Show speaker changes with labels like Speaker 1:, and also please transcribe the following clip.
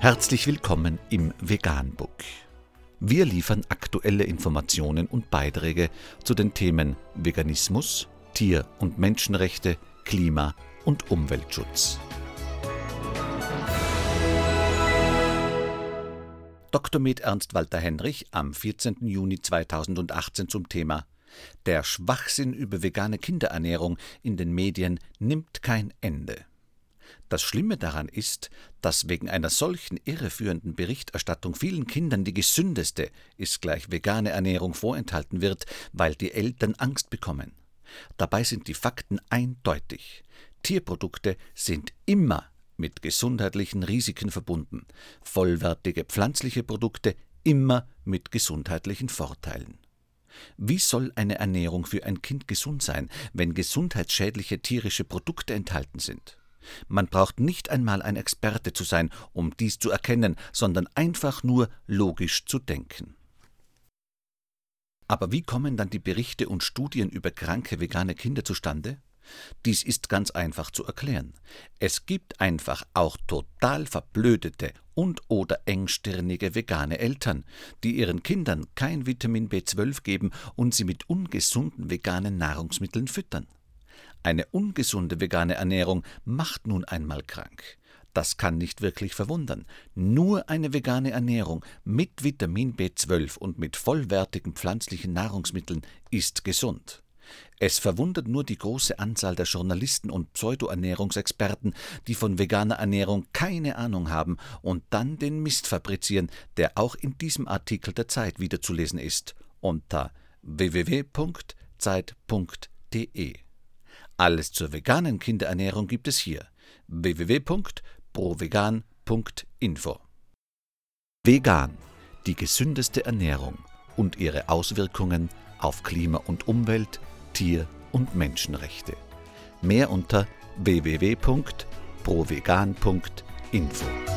Speaker 1: Herzlich willkommen im Veganbook. Wir liefern aktuelle Informationen und Beiträge zu den Themen Veganismus, Tier- und Menschenrechte, Klima- und Umweltschutz. Dr. Med Ernst Walter Henrich am 14. Juni 2018 zum Thema Der Schwachsinn über vegane Kinderernährung in den Medien nimmt kein Ende. Das Schlimme daran ist, dass wegen einer solchen irreführenden Berichterstattung vielen Kindern die gesündeste ist gleich vegane Ernährung vorenthalten wird, weil die Eltern Angst bekommen. Dabei sind die Fakten eindeutig. Tierprodukte sind immer mit gesundheitlichen Risiken verbunden, vollwertige pflanzliche Produkte immer mit gesundheitlichen Vorteilen. Wie soll eine Ernährung für ein Kind gesund sein, wenn gesundheitsschädliche tierische Produkte enthalten sind? Man braucht nicht einmal ein Experte zu sein, um dies zu erkennen, sondern einfach nur logisch zu denken. Aber wie kommen dann die Berichte und Studien über kranke vegane Kinder zustande? Dies ist ganz einfach zu erklären. Es gibt einfach auch total verblödete und oder engstirnige vegane Eltern, die ihren Kindern kein Vitamin B12 geben und sie mit ungesunden veganen Nahrungsmitteln füttern. Eine ungesunde vegane Ernährung macht nun einmal krank. Das kann nicht wirklich verwundern. Nur eine vegane Ernährung mit Vitamin B12 und mit vollwertigen pflanzlichen Nahrungsmitteln ist gesund. Es verwundert nur die große Anzahl der Journalisten und Pseudoernährungsexperten, die von veganer Ernährung keine Ahnung haben und dann den Mist fabrizieren, der auch in diesem Artikel der Zeit wiederzulesen ist unter www.zeit.de. Alles zur veganen Kinderernährung gibt es hier www.provegan.info. Vegan, die gesündeste Ernährung und ihre Auswirkungen auf Klima und Umwelt, Tier- und Menschenrechte. Mehr unter www.provegan.info.